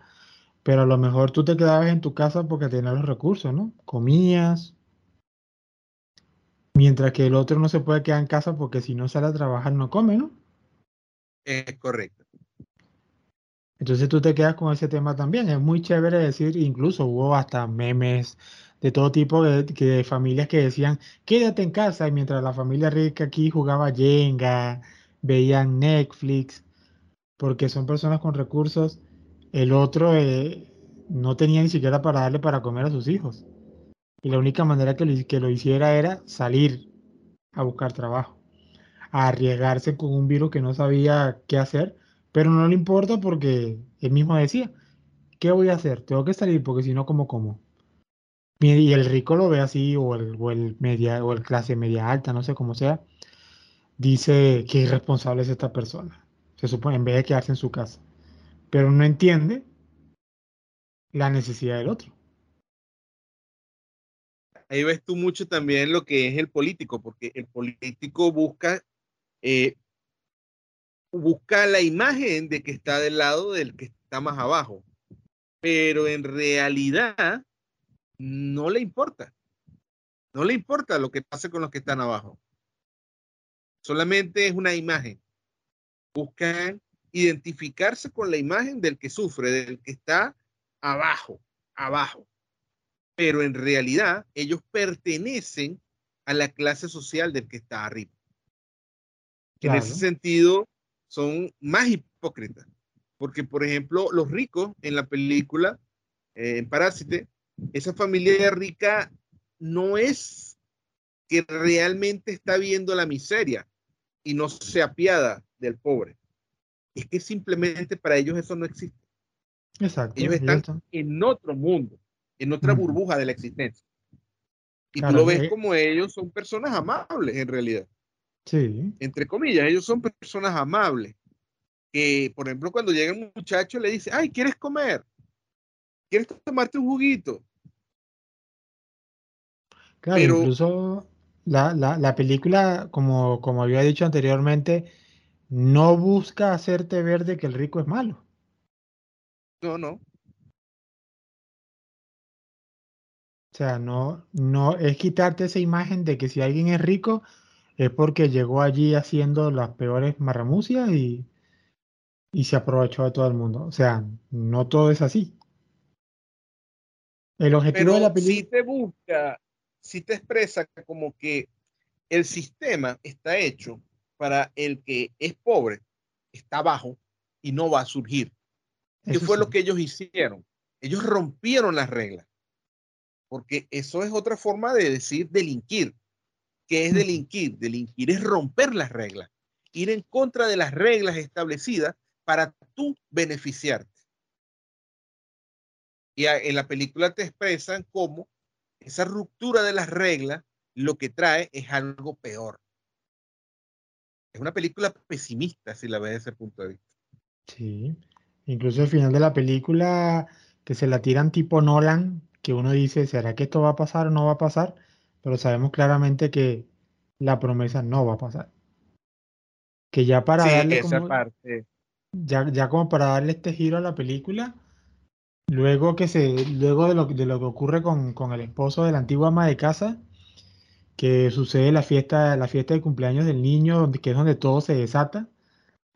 Pero a lo mejor tú te quedabas en tu casa porque tenías los recursos, ¿no? Comías. Mientras que el otro no se puede quedar en casa porque si no sale a trabajar no come, ¿no? Es correcto. Entonces tú te quedas con ese tema también. Es muy chévere decir, incluso hubo hasta memes de todo tipo de, de familias que decían, quédate en casa, y mientras la familia rica aquí jugaba Jenga, veían Netflix, porque son personas con recursos, el otro eh, no tenía ni siquiera para darle para comer a sus hijos. Y la única manera que lo, hiciera era salir a buscar trabajo, a arriesgarse con un virus que no sabía qué hacer pero no le importa porque él mismo decía, ¿qué voy a hacer? Tengo que salir porque si no, ¿cómo como? Y el rico lo ve así, o el, o el media, o el clase media alta, no sé cómo sea, dice que irresponsable es esta persona. Se supone, en vez de quedarse en su casa. Pero no entiende la necesidad del otro. Ahí ves tú mucho también lo que es el político, porque el político busca eh, busca la imagen de que está del lado del que está más abajo, pero en realidad no le importa. No le importa lo que pase con los que están abajo. Solamente es una imagen. Buscan identificarse con la imagen del que sufre, del que está abajo, abajo. Pero en realidad ellos pertenecen a la clase social del que está arriba. En ese sentido, son más hipócritas. Porque, por ejemplo, los ricos en la película, eh, en Parásite, esa familia rica no es que realmente está viendo la miseria y no se apiada del pobre. Es que simplemente para ellos eso no existe. Exacto. Ellos están en otro mundo, en otra burbuja de la existencia. Y tú lo ves como ellos son personas amables en realidad. Sí. Entre comillas, ellos son personas amables. Que, por ejemplo, cuando llega un muchacho le dice, ay, ¿quieres comer? ¿Quieres tomarte un juguito? Claro, incluso la, la, la, película, como, como había dicho anteriormente, no busca hacerte ver de que el rico es malo. No, no. O sea, no, no es quitarte esa imagen de que si alguien es rico, es porque llegó allí haciendo las peores marramucias y, y se aprovechó de todo el mundo. O sea, no todo es así. El objetivo de la película. Si te busca, si te expresa como que el sistema está hecho para el que es pobre, está abajo y no va a surgir. ¿Qué fue lo que ellos hicieron? Ellos rompieron las reglas. Porque eso es otra forma de decir delinquir. ¿Qué es delinquir? Delinquir es romper las reglas, ir en contra de las reglas establecidas para tú beneficiarte. Y en la película te expresan cómo esa ruptura de las reglas lo que trae es algo peor. Es una película pesimista si la ves desde ese punto de vista. Sí, incluso al final de la película que se la tiran tipo Nolan, que uno dice, ¿será que esto va a pasar o no va a pasar? pero sabemos claramente que la promesa no va a pasar. Que ya para darle como, Ya, ya como para darle este giro a la película, luego que se, luego de lo, de lo que ocurre con, con, el esposo de la antigua ama de casa, que sucede la fiesta, la fiesta de cumpleaños del niño, que es donde todo se desata.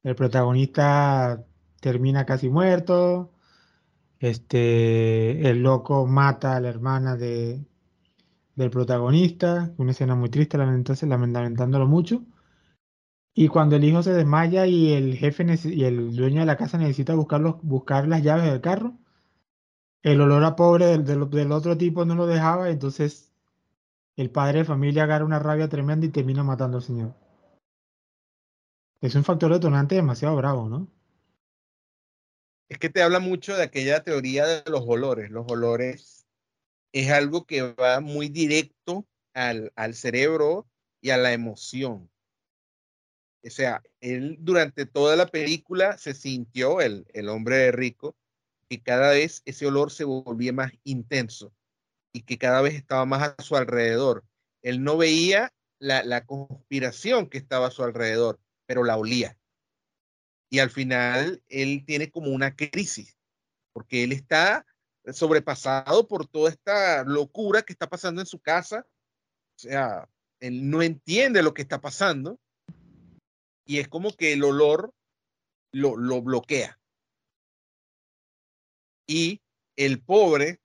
El protagonista termina casi muerto. Este, el loco mata a la hermana de, del protagonista, una escena muy triste, lamentándolo mucho. Y cuando el hijo se desmaya y el jefe y el dueño de la casa necesita buscar las llaves del carro, el olor a pobre del, del, otro tipo no lo dejaba, entonces el padre de familia agarra una rabia tremenda y termina matando al señor. Es un factor detonante demasiado bravo, ¿no? Es que te habla mucho de aquella teoría de los olores. Los olores es algo que va muy directo al, cerebro y a la emoción. O sea, él durante toda la película se sintió, el, el hombre rico, que cada vez ese olor se volvía más intenso y que cada vez estaba más a su alrededor. Él no veía la, la conspiración que estaba a su alrededor, pero la olía. Y al final él tiene como una crisis, porque él está sobrepasado por toda esta locura que está pasando en su casa. O sea, él no entiende lo que está pasando y es como que el olor lo, lo bloquea. Y el pobre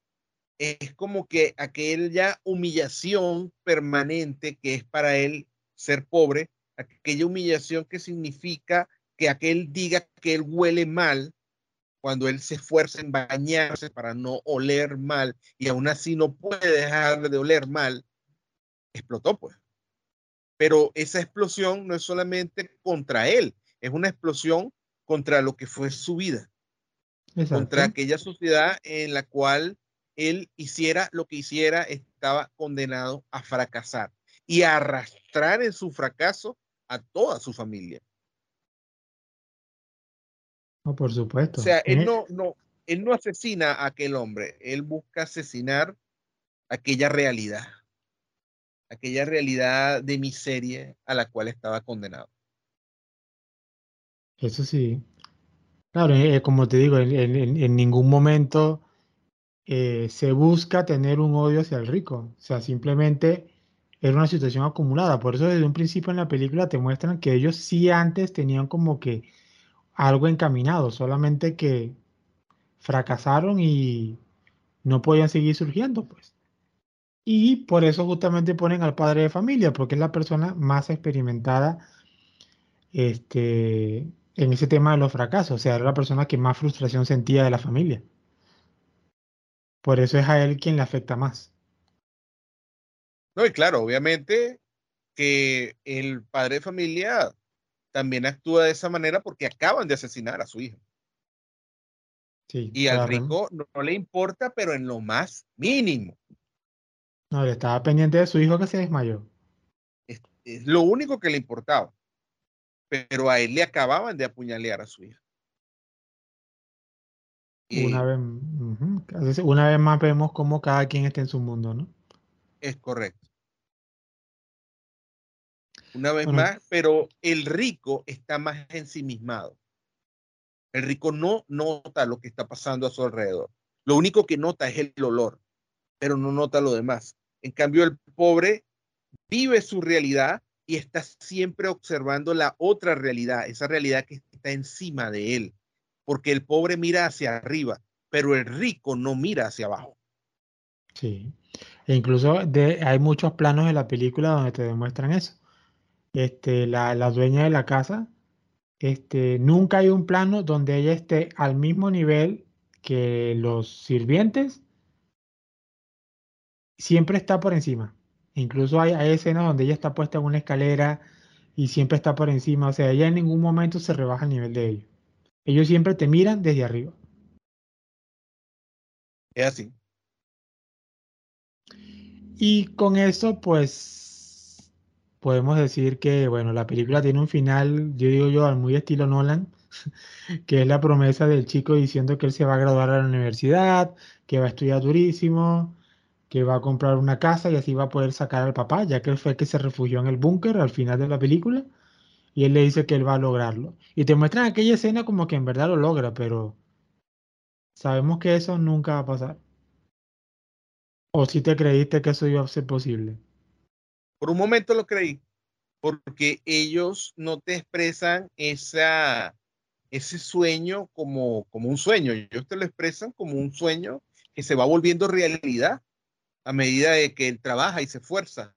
es como que aquella humillación permanente que es para él ser pobre, aquella humillación que significa que aquel diga que él huele mal cuando él se esfuerza en bañarse para no oler mal y aún así no puede dejar de oler mal, explotó pues. Pero esa explosión no es solamente contra él, es una explosión contra lo que fue su vida, contra aquella sociedad en la cual él hiciera lo que hiciera, estaba condenado a fracasar y a arrastrar en su fracaso a toda su familia. No, por supuesto. O sea, él no, no, él no asesina a aquel hombre, él busca asesinar aquella realidad, aquella realidad de miseria a la cual estaba condenado. Eso sí. Claro, eh, como te digo, en ningún momento eh, se busca tener un odio hacia el rico. O sea, simplemente era una situación acumulada. Por eso desde un principio en la película te muestran que ellos sí antes tenían como que algo encaminado, solamente que fracasaron y no podían seguir surgiendo, pues. Y por eso justamente ponen al padre de familia, porque es la persona más experimentada este, en ese tema de los fracasos. O sea, era la persona que más frustración sentía de la familia. Por eso es a él quien le afecta más. No, y claro, obviamente que el padre de familia también actúa de esa manera porque acaban de asesinar a su hijo. Sí, y al rico no, le importa, pero en lo más mínimo. No, le estaba pendiente de su hijo que se desmayó. Es, es lo único que le importaba. Pero a él le acababan de apuñalear a su hijo. Una vez, una vez más vemos cómo cada quien está en su mundo, ¿no? Es correcto. Una vez más, pero el rico está más ensimismado. El rico no nota lo que está pasando a su alrededor. Lo único que nota es el olor, pero no nota lo demás. En cambio, el pobre vive su realidad y está siempre observando la otra realidad, esa realidad que está encima de él porque el pobre mira hacia arriba, pero el rico no mira hacia abajo. Sí, e incluso hay muchos planos de la película donde te demuestran eso. Este, la, dueña de la casa, este, nunca hay un plano donde ella esté al mismo nivel que los sirvientes, siempre está por encima. Incluso hay, hay, escenas donde ella está puesta en una escalera y siempre está por encima. O sea, ella en ningún momento se rebaja el nivel de ellos. Ellos siempre te miran desde arriba. Es así. Y con eso, pues, podemos decir que, bueno, la película tiene un final, yo digo yo, al muy estilo Nolan, *laughs* que es la promesa del chico diciendo que él se va a graduar a la universidad, que va a estudiar durísimo, que va a comprar una casa y así va a poder sacar al papá, ya que él fue el que se refugió en el búnker al final de la película y él le dice que él va a lograrlo. Y te muestran aquella escena como que en verdad lo logra, pero sabemos que eso nunca va a pasar. ¿O si te creíste que eso iba a ser posible? Por un momento lo creí, porque ellos no te expresan esa, ese sueño como, como un sueño, ellos te lo expresan como un sueño que se va volviendo realidad a medida de que él trabaja y se esfuerza.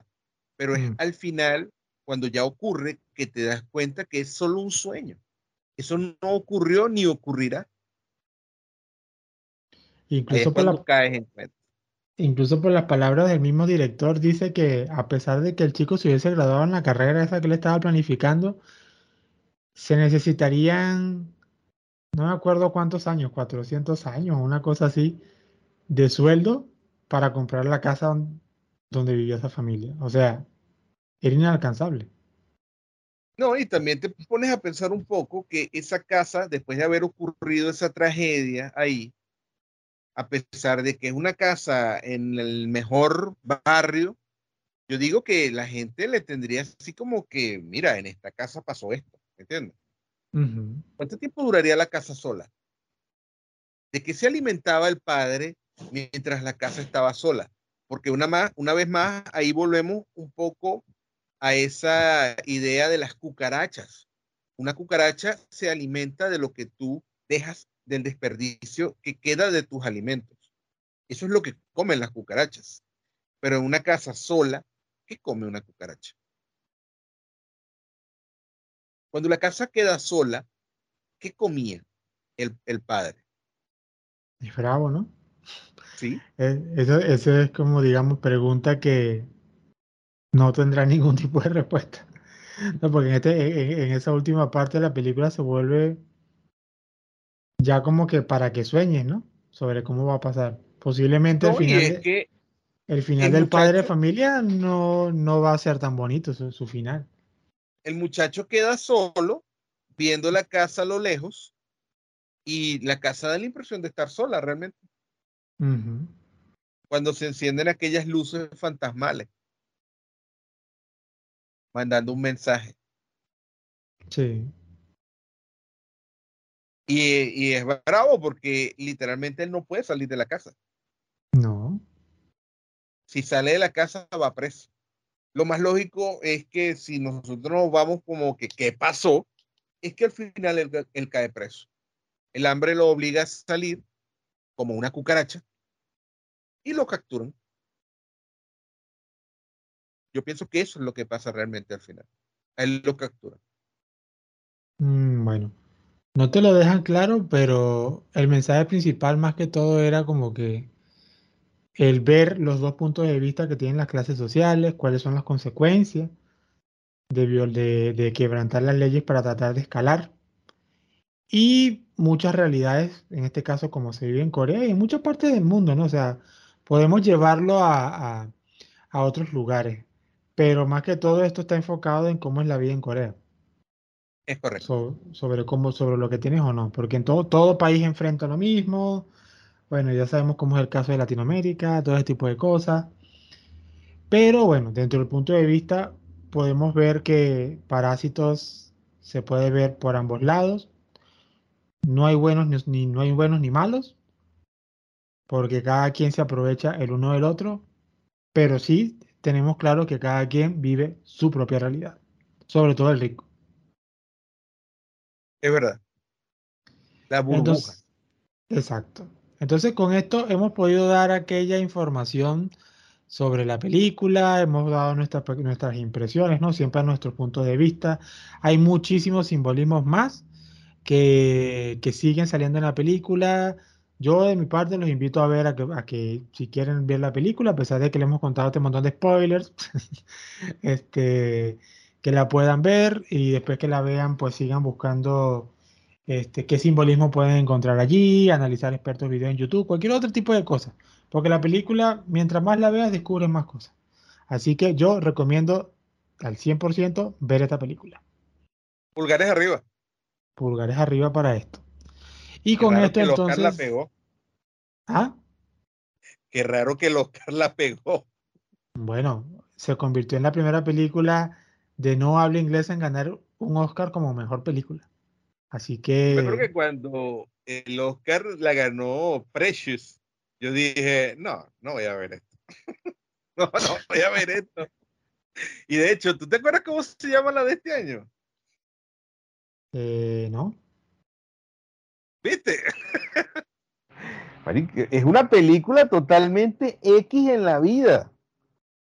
Pero es mm. al final cuando ya ocurre que te das cuenta que es solo un sueño. Eso no ocurrió ni ocurrirá. Incluso por, la, caes en incluso por las palabras del mismo director, dice que a pesar de que el chico se hubiese graduado en la carrera esa que le estaba planificando, se necesitarían, no me acuerdo cuántos años, 400 años, una cosa así, de sueldo para comprar la casa donde vivía esa familia. O sea, era inalcanzable. No, y también te pones a pensar un poco que esa casa, después de haber ocurrido esa tragedia ahí, a pesar de que es una casa en el mejor barrio, yo digo que la gente le tendría así como que, mira, en esta casa pasó esto. ¿Me entiendes? ¿Cuánto tiempo duraría la casa sola? ¿De qué se alimentaba el padre mientras la casa estaba sola? Porque una, más, una vez más, ahí volvemos un poco a esa idea de las cucarachas. Una cucaracha se alimenta de lo que tú dejas del desperdicio que queda de tus alimentos. Eso es lo que comen las cucarachas. Pero en una casa sola, ¿qué come una cucaracha? Cuando la casa queda sola, ¿qué comía el, padre? Es bravo, ¿no? Sí. Eh, eso, eso es como, digamos, pregunta que no tendrá ningún tipo de respuesta. No, porque en, este, en, esa última parte de la película se vuelve ya como que para que sueñes, ¿no? Sobre cómo va a pasar. Posiblemente el final, el final del padre de familia no, no va a ser tan bonito su, final. El muchacho queda solo viendo la casa a lo lejos y la casa da la impresión de estar sola realmente. Cuando se encienden aquellas luces fantasmales mandando un mensaje. Sí. Y, es bravo porque literalmente él no puede salir de la casa. No. Si sale de la casa va preso. Lo más lógico es que si nosotros nos vamos como que, ¿qué pasó? Es que al final él, él cae preso. El hambre lo obliga a salir como una cucaracha y lo capturan. Yo pienso que eso es lo que pasa realmente al final. él lo captura. Mm, bueno, no te lo dejan claro, pero el mensaje principal más que todo era como que el ver los dos puntos de vista que tienen las clases sociales, cuáles son las consecuencias de, de, de quebrantar las leyes para tratar de escalar. Y muchas realidades, en este caso como se vive en Corea y en muchas partes del mundo, ¿no? O sea, podemos llevarlo a, a, a otros lugares. Pero más que todo esto está enfocado en cómo es la vida en Corea. Es correcto. sobre cómo, sobre lo que tienes o no. Porque en todo, todo país enfrenta lo mismo. Bueno, ya sabemos cómo es el caso de Latinoamérica, todo ese tipo de cosas. Pero bueno, dentro del punto de vista, podemos ver que Parásitos se puede ver por ambos lados. No hay buenos ni, no hay buenos ni malos, porque cada quien se aprovecha el uno del otro, pero sí tenemos claro que cada quien vive su propia realidad, sobre todo el rico. Es verdad. La burbuja. exacto. Entonces con esto hemos podido dar aquella información sobre la película, hemos dado nuestras, nuestras impresiones, ¿no? Siempre a nuestro punto de vista. Hay muchísimos simbolismos más que, que siguen saliendo en la película. Yo de mi parte los invito a ver a que, si quieren ver la película, a pesar de que le hemos contado este montón de spoilers, *laughs* este, que la puedan ver y después que la vean, pues sigan buscando este, qué simbolismo pueden encontrar allí, analizar expertos video en YouTube, cualquier otro tipo de cosas. Porque la película, mientras más la veas, descubres más cosas. Así que yo recomiendo al 100% ver esta película. Pulgares arriba. Pulgares arriba para esto. Y con esto que entonces. Oscar la pegó. ¿Ah? Qué raro que el Oscar la pegó. Bueno, se convirtió en la primera película de no habla inglés en ganar un Oscar como mejor película. Así que. Yo creo que cuando el Oscar la ganó Precious, yo dije, no, no voy a ver esto. *laughs* no, no voy a ver esto. Y de hecho, ¿tú te acuerdas cómo se llama la de este año? Eh, no. ¿Viste? es una película totalmente X en la vida.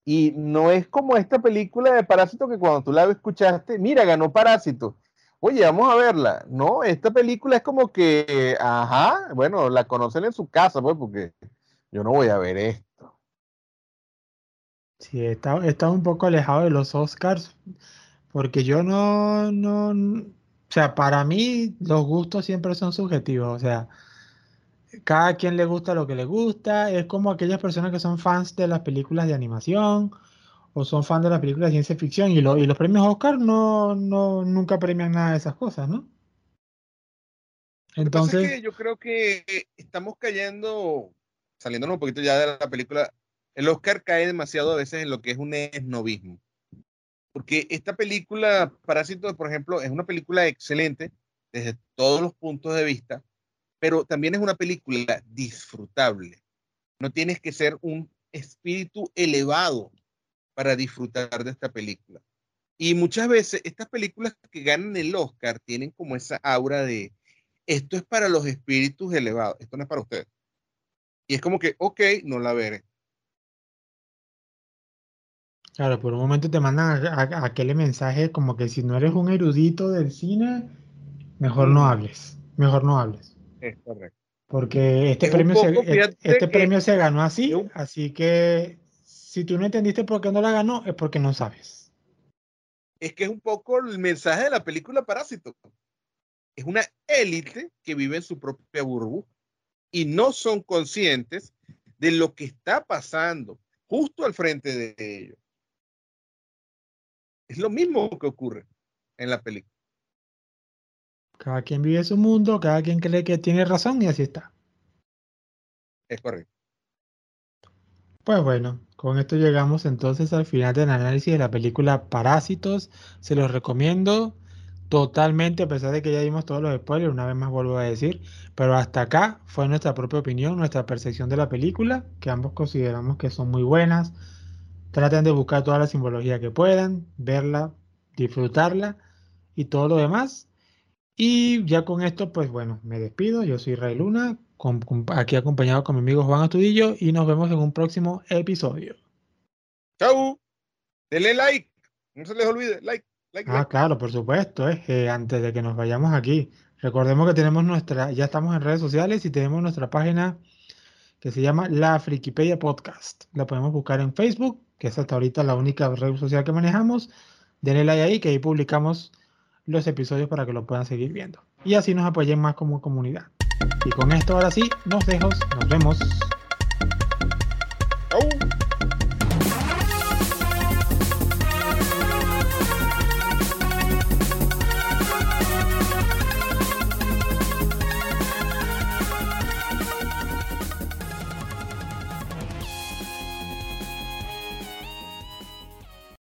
Y no es como esta película de Parásito que cuando tú la escuchaste, mira, ganó Parásito. Oye, vamos a verla. No, esta película es como que, ajá, bueno, la conocen en su casa, pues, porque yo no voy a ver esto. Sí, estado, un poco alejado de los Oscars, porque yo no, no, o sea, para mí los gustos siempre son subjetivos, o sea, cada quien le gusta lo que le gusta, es como aquellas personas que son fans de las películas de animación o son fans de las películas de ciencia ficción y, los premios Oscar no, no, nunca premian nada de esas cosas, ¿no? Entonces, yo creo que estamos cayendo, saliéndonos un poquito ya de la película, el Oscar cae demasiado a veces en lo que es un esnovismo. Porque esta película, Parásitos, por ejemplo, es una película excelente desde todos los puntos de vista, pero también es una película disfrutable. No tienes que ser un espíritu elevado para disfrutar de esta película. Y muchas veces estas películas que ganan el Oscar tienen como esa aura de esto es para los espíritus elevados, esto no es para ustedes. Y es como que, ok, no la veré. Claro, por un momento te mandan a, aquel mensaje como que si no eres un erudito del cine, mejor no hables, mejor no hables. Es correcto. Porque este, premio, se, e, este premio se ganó así, así que si tú no entendiste por qué no la ganó, es porque no sabes. Es que es un poco el mensaje de la película Parásito. Es una élite que vive en su propia burbuja y no son conscientes de lo que está pasando justo al frente de ellos. Es lo mismo que ocurre en la película. Cada quien vive su mundo, cada quien cree que tiene razón y así está. Es correcto. Pues bueno, con esto llegamos entonces al final del análisis de la película Parásitos. Se los recomiendo totalmente, a pesar de que ya dimos todos los spoilers, una vez más vuelvo a decir, pero hasta acá fue nuestra propia opinión, nuestra percepción de la película, que ambos consideramos que son muy buenas, Traten de buscar toda la simbología que puedan, verla, disfrutarla y todo lo demás. Y ya con esto, pues bueno, me despido. Yo soy Ray Luna, aquí acompañado con mi amigo Juan Astudillo y nos vemos en un próximo episodio. Chau. Denle like. No se les olvide, like. ah, claro, por supuesto. Eh, antes de que nos vayamos aquí, recordemos que tenemos nuestra, ya estamos en redes sociales y tenemos nuestra página que se llama La Frikipedia Podcast. La podemos buscar en Facebook que es hasta ahorita la única red social que manejamos. Denle like ahí, que ahí publicamos los episodios para que lo puedan seguir viendo. Y así nos apoyen más como comunidad. Y con esto ahora sí, nos dejo, nos vemos.